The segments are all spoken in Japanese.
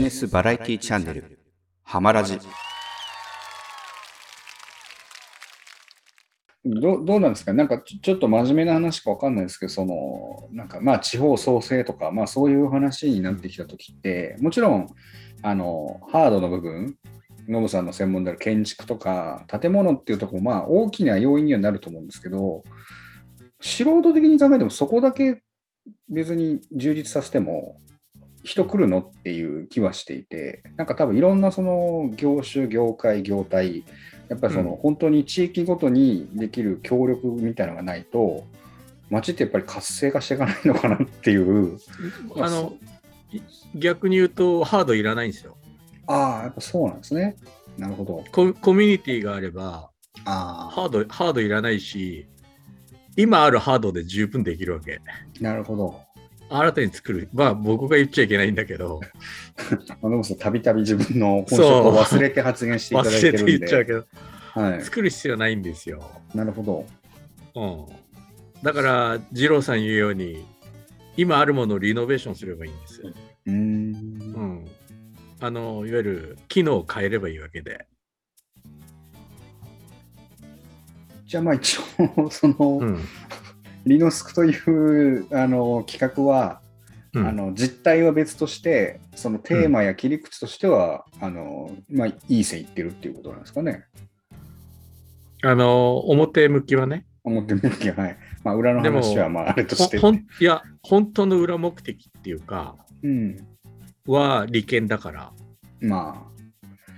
ジネスバラエティチャンネル、ハマラジ。どどうなんですか？なんかちょっと真面目な話かわかんないですけど、その、なんかまあ地方創生とか、まあそういう話になってきたときって、もちろん、あの、ハードの部分、ノブさんの専門である建築とか、建物っていうところ、まあ大きな要因にはなると思うんですけど、素人的に考えてもそこだけ別に充実させても、人来るの？っていう気はしていて、なんか多分いろんなその業種、業界、業態、やっぱりそのうん本当に地域ごとにできる協力みたいなのがないと、街ってやっぱり活性化していかないのかなっていう、あの、い逆に言うと、ハードいらないんですよ。ああ、やっぱそうなんですね。なるほど。ココミュニティがあれば、あハード、ハードいらないし、今あるハードで十分できるわけ。あ、なるほど。新たに作る。まあ、僕が言っちゃいけないんだけど、あのさん、たびたび自分の本職を忘れて発言していただい忘れててるんで。言っちゃうけど、はい。作る必要ないんですよ。なるほど。うん。だから、二郎さん言うように、今あるものをリノベーションすればいいんですよ。うーんう。ん。あの、いわゆる機能を変えればいいわけで。じゃあまあ一応、その、うん。リノスクというあの企画は、うんあの実態は別として、そのテーマや切り口としては、あのまあ、いい線いってるっていうことなんですかね。あの、表向きはね。表向きは、はい。まあ、裏のでも話はまああれとして。いや、本当の裏目的っていうか、うん。は利権だから、ま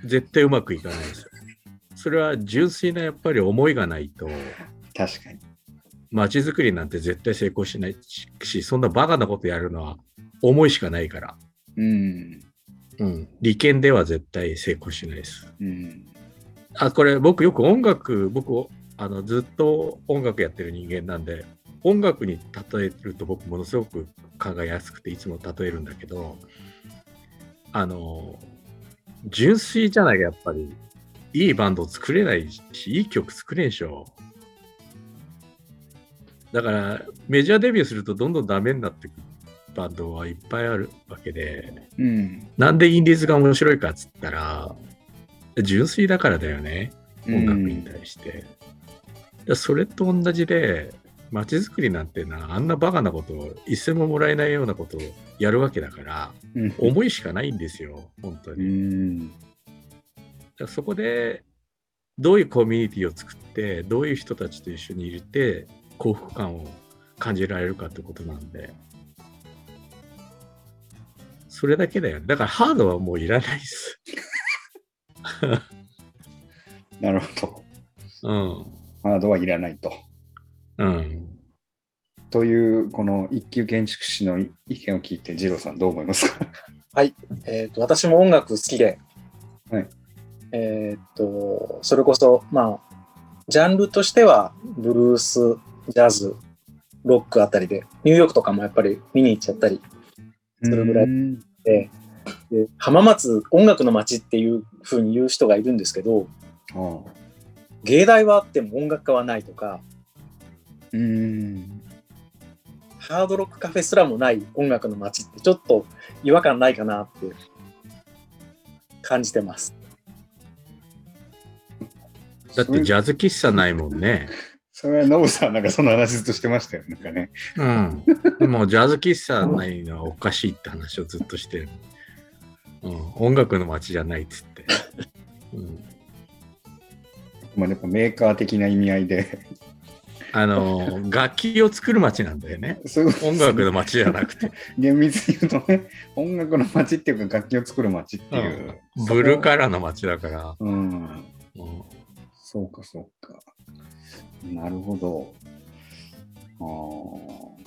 絶対うまくいかないですよ。それは純粋なやっぱり思いがないと、あ、確かに。街づくりなんて絶対成功しないし、そんなバカなことやるのは思いしかないから、うん。うん、利権では絶対成功しないです。うん。あ、これ僕よく音楽、僕あのずっと音楽やってる人間なんで、音楽に例えると僕ものすごく考えやすくていつも例えるんだけど、あの、純粋じゃないかやっぱり、いいバンド作れないし、いい曲作れんでしょ。だから、メジャーデビューするとどんどんダメになってくるバンドはいっぱいあるわけで、うん。なんでインディーズが面白いかっつったら、純粋だからだよね。音楽に対して。だそれと同じで、街づくりなんてな、あんなバカなことを、一銭ももらえないようなことをやるわけだから、うん。思いしかないんですよ、本当うに。ん。だからそこで、どういうコミュニティを作って、どういう人たちと一緒にいて、幸福感を感じられるかってことなんで、それだけだよね。だからハードはもういらないです。なるほど。うん。ハードはいらないと。うん。という、この一級建築士の意見を聞いて、二郎さんどう思いますか？えー、と私も音楽好きで、はいえっとそれこそまあジャンルとしてはブルースジャズロックあたりでニューヨークとかもやっぱり見に行っちゃったりそれぐらいうんでで浜松音楽の街っていう風に言う人がいるんですけどああ芸大はあっても音楽家はないとかうん。ハードロックカフェすらもない音楽の街ってちょっと違和感ないかなって感じてます。だってジャズ喫茶ないもんね。それはノブさんなんかその話ずっとしてましたよ。なんかね。うん。でもジャズ喫茶ないのはおかしいって話をずっとしてる。うん。音楽の街じゃないっつって。うん。まあ、やっぱメーカー的な意味合いで。あの、楽器を作る街なんだよね。音楽の街じゃなくて。厳密に言うとね、音楽の街っていうか楽器を作る街っていう。ブルーカラーの街だから。うん。うんそうか、そうか。なるほど。ああ。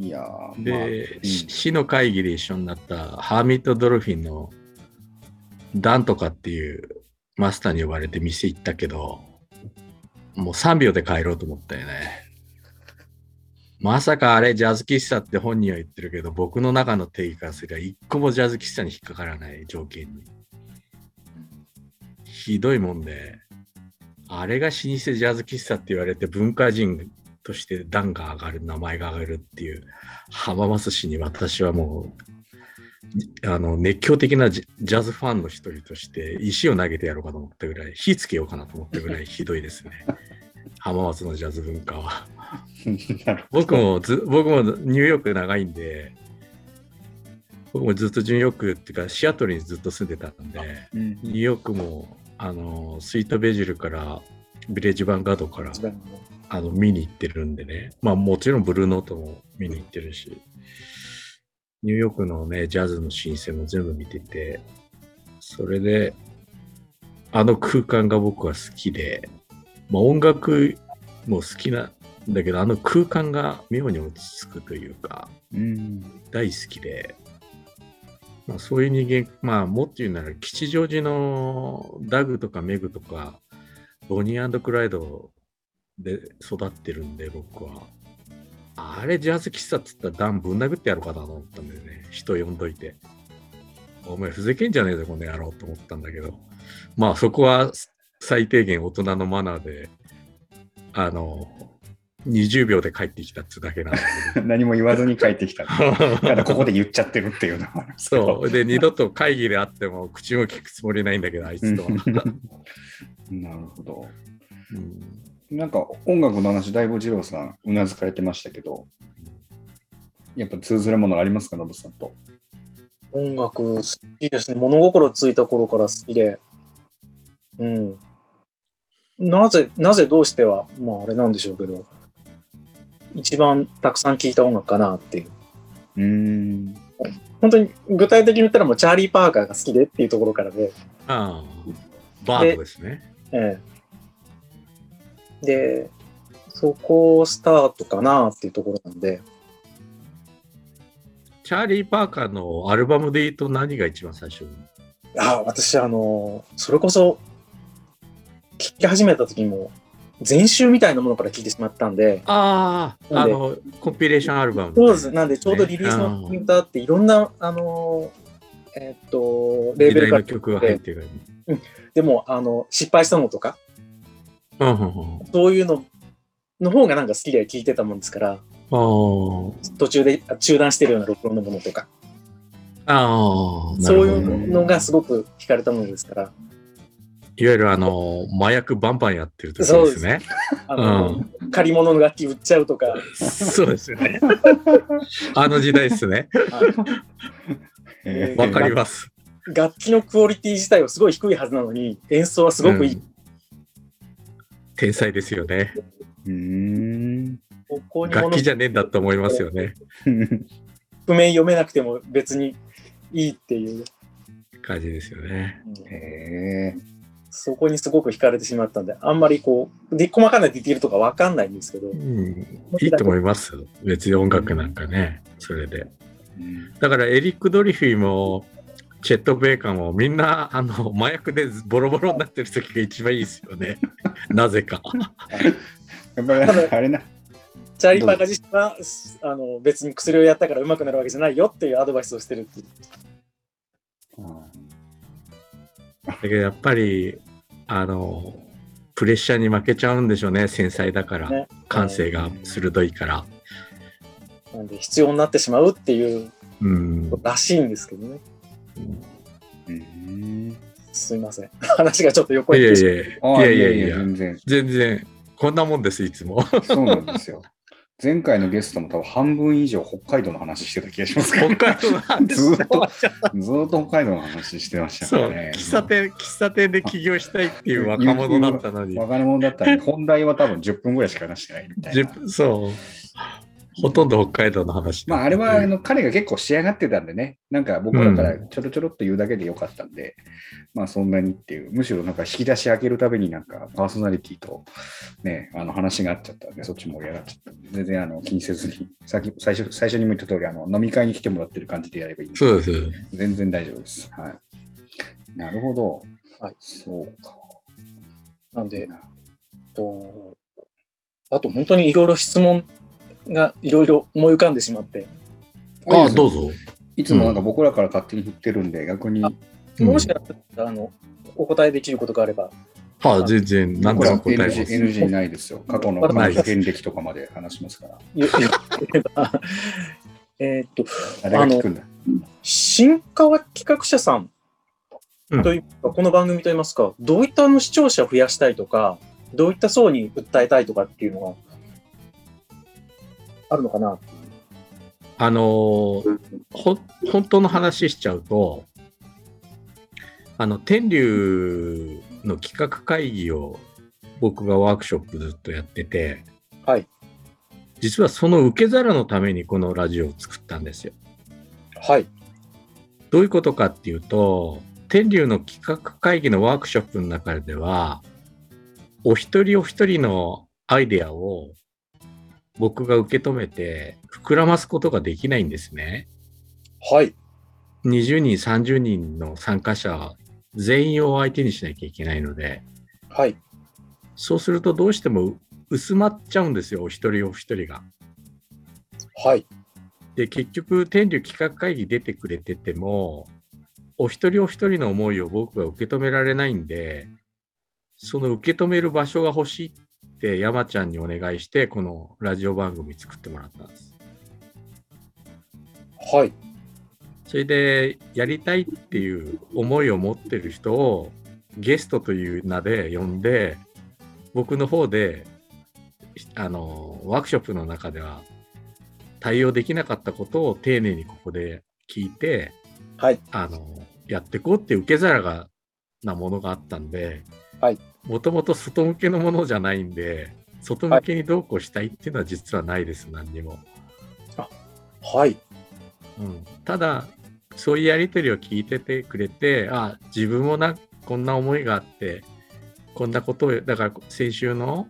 いやー、で、まあし市の会議で一緒になったハーミットドルフィンのダンとかっていうマスターに呼ばれて店行ったけど、もう3秒で帰ろうと思ったよね。まさかあれジャズ喫茶って本人は言ってるけど、僕の中の定義からすれば一個もジャズ喫茶に引っかからない条件に。ひどいもんで、あれが老舗ジャズ喫茶って言われて文化人として段が上がる、名前が上がるっていう浜松市に私はもうあの熱狂的なジジャズファンの一人として石を投げてやろうかと思ったぐらい火つけようかなと思ったぐらいひどいですね浜松のジャズ文化は 僕もず僕もニューヨーク長いんで僕もずっとニューヨークっていうかシアトルにずっと住んでたんでど。うんニューヨークもあのスイートベジルからビレッジヴァンガードからあの見に行ってるんでね。まあもちろんブルーノートも見に行ってるし、ニューヨークのね、ジャズの申請も全部見てて、それで、あの空間が僕は好きで、まあ音楽も好きなんだけど、あの空間が妙に落ち着くというか、うん大好きで、まあ、そういう人間、まあ、もっと言うなら、吉祥寺のダグとかメグとか、ボニークライドで育ってるんで、僕は。あれ、ジャズ喫茶っつったらダンぶん殴ってやろうかなと思ったんだよね。人呼んどいて。お前、ふざけんじゃねえぞ、この野郎と思ったんだけど。まあ、そこは最低限大人のマナーで、あの、20秒で帰ってきたってだけなんだけど。何も言わずに帰ってきた。ただここで言っちゃってるっていうのは。そう。で、二度と会議であっても口も聞くつもりないんだけど、あいつとは。なるほど。うんなんか音楽の話、だいぶ二郎さん、うなずかれてましたけど、やっぱ通ずるものありますか、ノブさんと？音楽好きですね。物心ついた頃から好きで。うん。なぜ、なぜどうしては、まああれなんでしょうけど、一番たくさん聴いた音楽かなっていう。うーん。本当に具体的に言ったらもうチャーリー・パーカーが好きでっていうところからで、ああ、バードですね。ええ。で、そこスタートかなっていうところなんで、チャーリー・パーカーのアルバムで言うと何が一番最初に？あ私、あの、それこそ、聴き始めた時も、全集みたいなものから聴いてしまったんで、ああ、あの、コンピレーションアルバム、そうです。なんで、ちょうどリリースのポイントあって、いろんな、あの、えっと、レー時ベルから曲が入ってる。でも、あの、失敗したのとか、うんうんうんそういうのの方がなんか好きで聴いてたもんですから、あ途中で中断してるような録音のものとか、あ、そうい。うのがすごく惹かれたものですから、いわゆるあの、麻薬バンバンやってる時ですね。あの、借り物の楽器売っちゃうとか、そうですよね。あの時代ですね。えわかります。楽器のクオリティ自体はすごい低いはずなのに、演奏はすごくいい。うん天才ですよね。うーん。ここに楽物器じゃねえんだと思いますよね。譜面読めなくても別にいいっていう、感じですよね。うんへえ。そこにすごく惹かれてしまったんで、あんまりこう、で細かなディティールとかわかんないんですけどう、ん、いいと思います。別に音楽なんかね、それで。うんだからエリック・ドリフィーも、チェット・ベーカーもみんなあの麻薬でボロボロになってる時が一番いいですよね。なぜか。やっぱりあれな。チャーリー・パーカー自身はあの別に薬をやったから上手くなるわけじゃないよっていうアドバイスをしてるっていう。だけどやっぱり、あの、プレッシャーに負けちゃうんでしょうね、繊細だから。ね感性が鋭いから。なんで必要になってしまうっていううん。らしいんですけどね。うんすいません。話がちょっと横いやい行ってしまやあいやいやいや、全然。全然、こんなもんです、いつも。そうなんですよ。前回のゲストも多分半分以上北海道の話してた気がしますから、北海道の話ずーっとずーっと北海道の話してましたそう、からね。喫茶店、喫茶店で起業したいっていう若者だったのに、若者だったら、本題は多分10分ぐらいしか話してないみたいな。10分そう、ほとんど北海道の話だまあ、あれはあの彼が結構仕上がってたんでね、なんか僕らからうちょろちょろっと言うだけでよかったんで、まあそんなにっていう、むしろなんか引き出し開けるたびになんかパーソナリティとね、あの話があっちゃったんで、そっち盛り上がっちゃったんで、全然あの気にせずに、さっき最初最初にも言った通り、あの飲み会に来てもらってる感じでやればいいそうです。全然大丈夫です。はい。なるほど。はいそうか。なんで、とあと本当にいろいろ質問がいろいろ思い浮かんでしまって、ああ、うどうぞ。いつもなんか僕らから勝手に振ってるんで、逆に、もしあのお答えできることがあれば、ああ、全然、何これはでも答えま NG, す。NG ないですよ。過去のない彼女遍歴とかまで話しますから。えーっと、誰が聞くんだ？新川企画者さんというか、この番組といいますか、どういったあの視聴者を増やしたいとか、どういった層に訴えたいとかっていうのがあるのかな？あのーほ本当の話しちゃうと、あの、天竜の企画会議を僕がワークショップずっとやってて、はい。実はその受け皿のためにこのラジオを作ったんですよ。はい。どういうことかっていうと、天竜の企画会議のワークショップの中では、お一人お一人のアイデアを僕が受け止めて膨らますことができないんですね。はい。20人、30人の参加者全員を相手にしなきゃいけないので、はい。そうするとどうしても薄まっちゃうんですよ、お一人お一人が。はい。で、結局、天竜企画会議出てくれてても、お一人お一人の思いを僕が受け止められないんで、その受け止める場所が欲しいって山ちゃんにお願いして、このラジオ番組作ってもらったんです。はい。それで、やりたいっていう思いを持ってる人をゲストという名で呼んで、僕の方で、あの、ワークショップの中では対応できなかったことを丁寧にここで聞いて、はい。あの、やっていこうっていう受け皿が、なものがあったんで、はい。もともと外向けのものじゃないんで、外向けにどうこうしたいっていうのは実はないです、何にも。はい。うん、ただそういうやり取りを聞いててくれてあ自分もなこんな思いがあってこんなことをだから先週の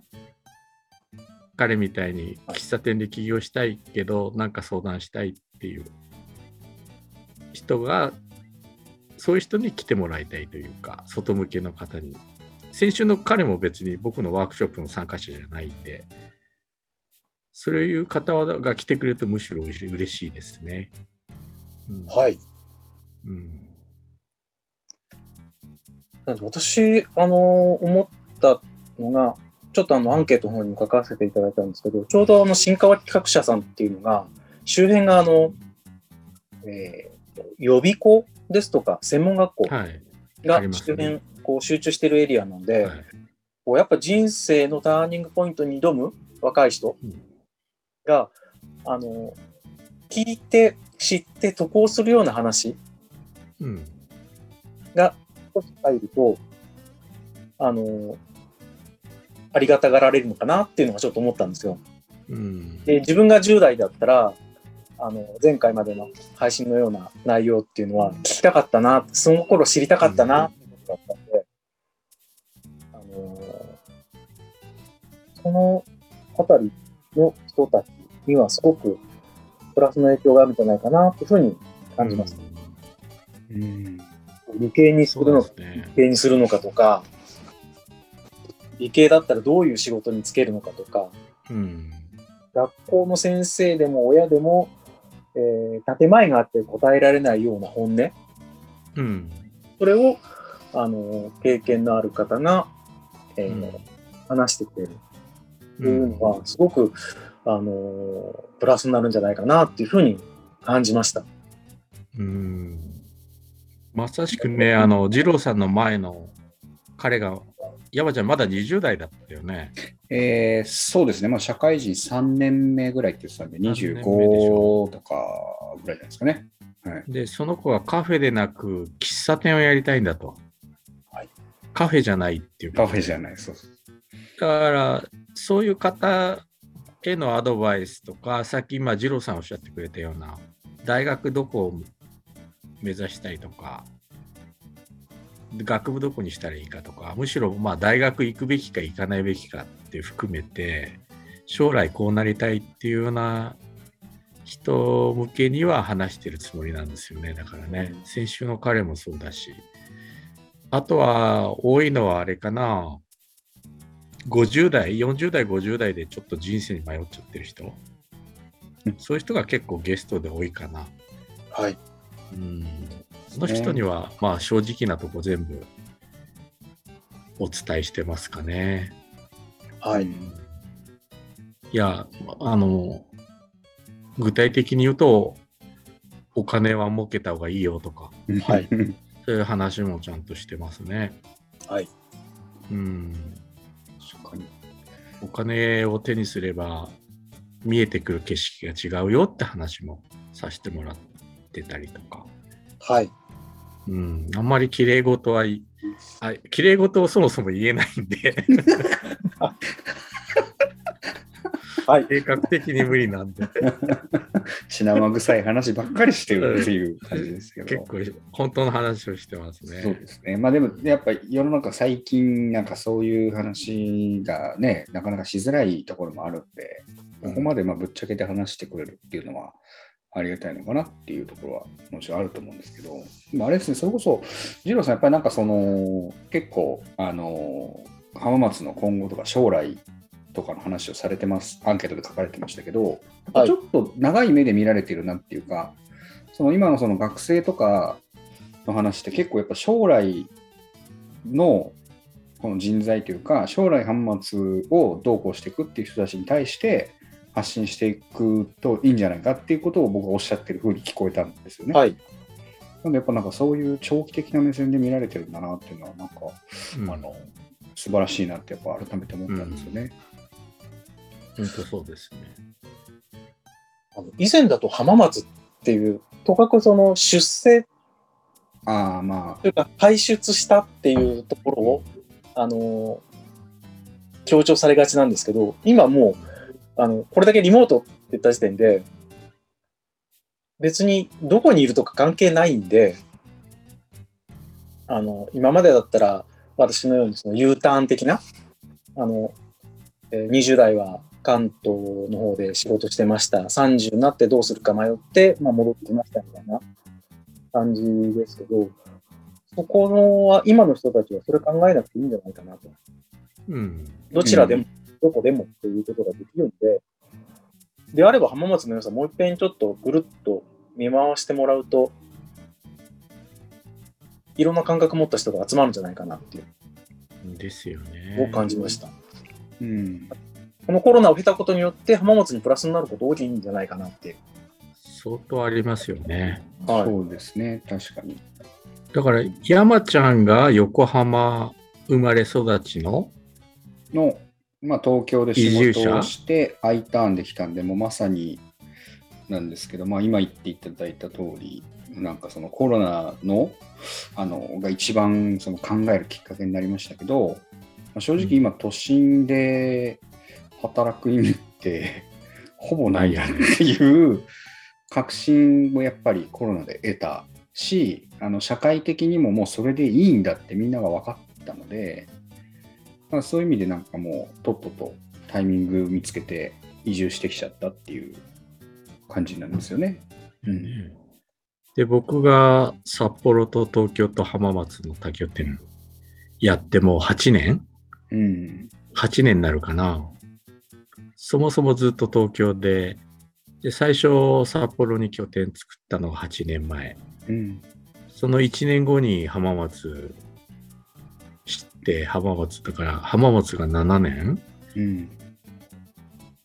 彼みたいに喫茶店で起業したいけどなんか相談したいっていう人がそういう人に来てもらいたいというか外向けの方に先週の彼も別に僕のワークショップの参加者じゃないんでそういう方が来てくれるとむしろ嬉しいですね。うんはい。うん。私、あの思ったのが、ちょっとあの、アンケートの方にも書かせていただいたんですけど、ちょうどあの、新川企画者さんっていうのが、周辺があの、えー、予備校ですとか、専門学校はい。が周辺、こう、集中してるエリアなんで、はい。こうやっぱ人生のターニングポイントに挑む若い人うん。が、あの、聞いて、知って渡航するような話うん。が少し入ると、あの、ありがたがられるのかなっていうのがちょっと思ったんですよ。うん。で、自分が10代だったら、あの、前回までの配信のような内容っていうのは聞きたかったな、その頃知りたかったな、ってことだったんで、あの、そのあたりの人たちにはすごくプラスの影響があるんじゃないかな、っていうふうに感じます。うん。理系にするのね理。系にするのかとか、理系だったらどういう仕事に就けるのかとか、うん。学校の先生でも親でも、えー建前があって答えられないような本音、うん。それを、あの、経験のある方が、えーうん話してくれるとういうんのは、すごく、あの、プラスになるんじゃないかなっていうふうに感じました。うん。まさしくね、あの、二郎さんの前の彼が、山ちゃんまだ20代だったよね。えーそうですね、まあ、社会人3年目ぐらいって言ってたんで、三年目でし25とかぐらいじゃないですかね。はい、で、その子はカフェでなく、喫茶店をやりたいんだと。はいカフェじゃないっていう。カフェじゃない、そうそう。だから、そういう方へのアドバイスとか、さっき今、二郎さんおっしゃってくれたような、大学どこを目指したいとか、学部どこにしたらいいかとか、むしろまあ大学行くべきか行かないべきかって含めて、将来こうなりたいっていうような人向けには話してるつもりなんですよね。だからね、先週の彼もそうだし、あとは多いのはあれかな、50代、40代、50代でちょっと人生に迷っちゃってる人、そういう人が結構ゲストで多いかな。はい。うん、その人には、まあ正直なとこ全部お伝えしてますかね。はい。いや、あの、具体的に言うと、お金は儲けた方がいいよとか、はいそういう話もちゃんとしてますね。はい。うん。確かに。お金を手にすれば見えてくる景色が違うよって話もさせてもらってたりとか。はい。うん。あんまり綺麗事はい、あ綺麗事をそもそも言えないんで、はい。計画的に無理なんで、血生臭い話ばっかりしてるっていう感じですけど。結構本当の話をしてますそうね。ですね。まあでも、やっぱり世の中最近、なんかそういう話がね、なかなかしづらいところもあるんで、ここまでまあぶっちゃけて話してくれるっていうのはありがたいのかなっていうところはもちろんあると思うんですけど、でもあれですね、それこそ、二郎さん、やっぱりなんかその、結構、あの、浜松の今後とか将来とかの話をされてます、アンケートで書かれてましたけど、はい。ちょっと長い目で見られてるなっていうか、その今のその学生とかの話って結構やっぱ将来のこの人材というか、将来浜松をどうこうしていくっていう人たちに対して発信していくといいんじゃないかっていうことを僕がおっしゃってる風に聞こえたんですよね。はい。なんでやっぱなんかそういう長期的な目線で見られてるんだなっていうのはなんか、うんあの素晴らしいなってやっぱ改めて思ったんですよね。本当そうですね。あの以前だと浜松っていう、とかくその出世ああまというか排出したっていうところを、あの強調されがちなんですけど、今もう、あの、これだけリモートって言った時点で、別にどこにいるとか関係ないんで、あの、今までだったら、私のようにその U ターン的な、あの、えー20代は関東の方で仕事してました。30になってどうするか迷って、まあ、戻ってきましたみたいな感じですけど、そこのは、今の人たちはそれ考えなくていいんじゃないかなと。うん。どちらでも、うどこでもっていうことができるんで、であれば浜松の良さ、もう一遍ちょっとぐるっと見回してもらうと、いろんな感覚持った人が集まるんじゃないかなっていうですよね。のを感じました。あ、うん。このコロナを経たことによって浜松にプラスになること多いんじゃないかなっていう。相当ありますよね。はい。そうですね、確かに。だから、山ちゃんが横浜生まれ育ちの、の、まあ、東京で仕事をして、I ターンできたんで、もうまさになんですけど、まあ、今言っていただいた通り、なんかそのコロナのあのが一番その考えるきっかけになりましたけど、まあ、正直今、都心で働く意味って ほぼないやんっていう確信もやっぱりコロナで得たし、あの社会的にももうそれでいいんだってみんなが分かったので、まあ、そういう意味でなんかもうとっととタイミング見つけて移住してきちゃったっていう感じなんですよね。うん。で、僕が札幌と東京と浜松の多拠点やってもう8年うん。8年になるかな。そもそもずっと東京で、で、最初札幌に拠点作ったのが8年前。うん。その1年後に浜松知って、浜松だから浜松が7年？うん。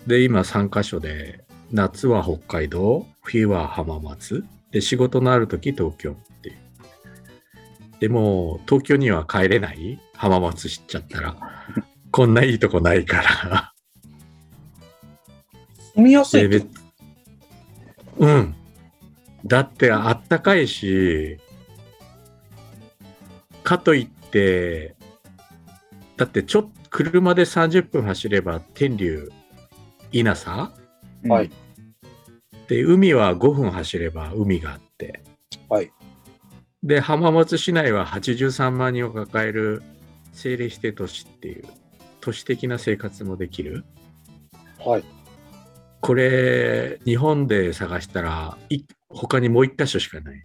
で、今3カ所で、夏は北海道、冬は浜松、で、仕事のある時東京っていう。でも、東京には帰れない？浜松知っちゃったら。こんないいとこないから。住みやすいうん。だってあったかいし、かといって、だってちょっと車で30分走れば天竜稲佐はい。で、海は5分走れば海があって。はい。で、浜松市内は83万人を抱える政令指定都市っていう都市的な生活もできる。はい。これ、日本で探したら、い他にもう一箇所しかない。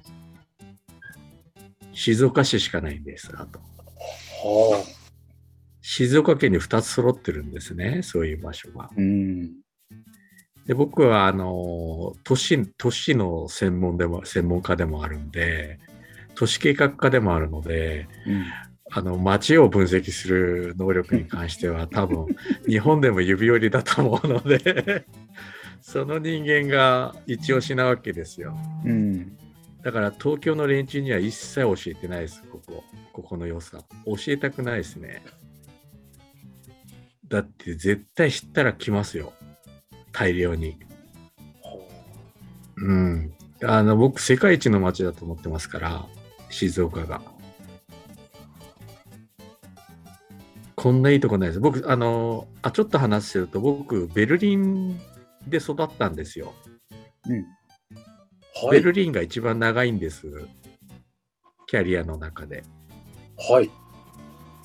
静岡市しかないんです、あと。は静岡県に2つ揃ってるんですね、そういう場所が。うん。で僕はあの都市都市の専門でも専門家でもあるんで都市計画家でもあるのでうん。あの街を分析する能力に関しては 多分日本でも指折りだと思うので その人間が一押しなわけですよ。うん。だから東京の連中には一切教えてないです、ここ。ここの良さ。教えたくないですね。だって絶対知ったら来ますよ。大量に。うん。あの、僕、世界一の街だと思ってますから、静岡が。こんないいとこないです。僕、あの、あ、ちょっと話すると、僕、ベルリンで育ったんですよ。うん。はい。ベルリンが一番長いんです。キャリアの中で。はい。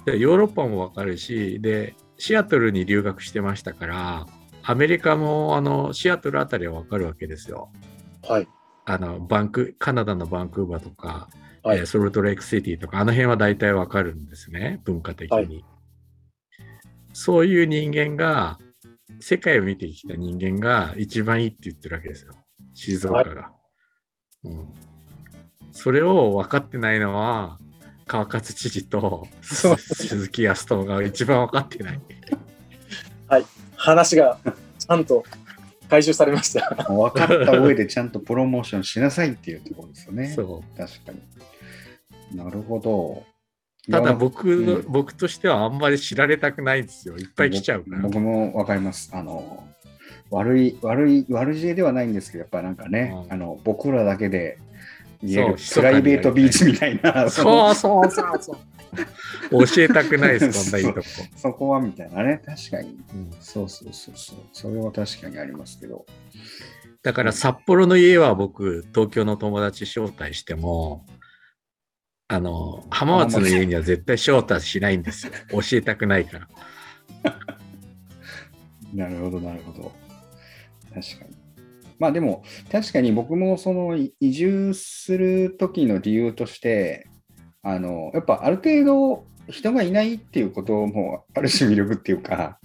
でヨーロッパもわかるし、で、シアトルに留学してましたから、アメリカもあのシアトルあたりはわかるわけですよ。はい。あのバンクカナダのバンクーバーとか、はいえーソルトレイクシティとか、あの辺は大体わかるんですね、文化的に。はいそういう人間が、世界を見てきた人間が一番いいって言ってるわけですよ、静岡が。うん、それを分かってないのは、川勝知事と鈴木康友が一番分かってない。話がちゃんと回収されました。分かった上でちゃんとプロモーションしなさいっていうところですよね。そう確かに。なるほど。ただ僕の、うん僕としてはあんまり知られたくないんですよ。いっぱい来ちゃうから。僕もわかります。あの、悪い、悪い、悪知恵ではないんですけど、やっぱなんかね、うんあの、僕らだけで言えるそうプライベートビーチみたいな、そうそうそうそう。教えたくないです、こんないいとこ。そこはみたいなね、確かに。うんそうそうそうそう。それは確かにありますけど。だから札幌の家は僕、東京の友達招待しても、あの、浜松の家には絶対招待しないんですよ。教えたくないから。なるほど、なるほど。確かに。まあでも、確かに僕もそのい移住する時の理由として、あの、やっぱある程度人がいないっていうこともある種魅力っていうか、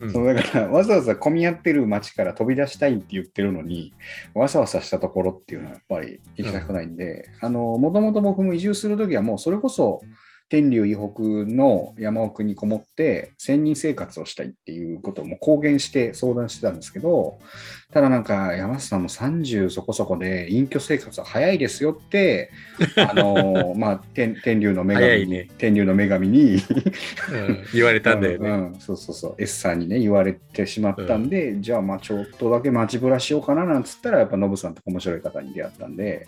うん。そうだからわざわざ混み合ってる街から飛び出したいって言ってるのに、わさわさしたところっていうのはやっぱり行きたくないんで、あの、もともと僕も移住するときはもうそれこそ天竜以北の山奥にこもって仙人生活をしたいっていうことをもう公言して相談してたんですけど、ただなんか山下さんも30そこそこで隠居生活は早いですよって、あの、まあ、天天竜の女神に、ね。天竜の女神にうん言われたんだよね。うんうんそうそうそう、S さんにね、言われてしまったんで、じゃあ、まあ、ちょっとだけ街ぶらしようかななんつったら、やっぱノブさんと面白い方に出会ったんで、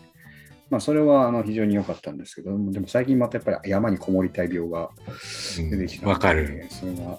まあ、それはあの非常に良かったんですけど、でも最近またやっぱり山にこもりたい病が出てきたんでうんわかる。。それは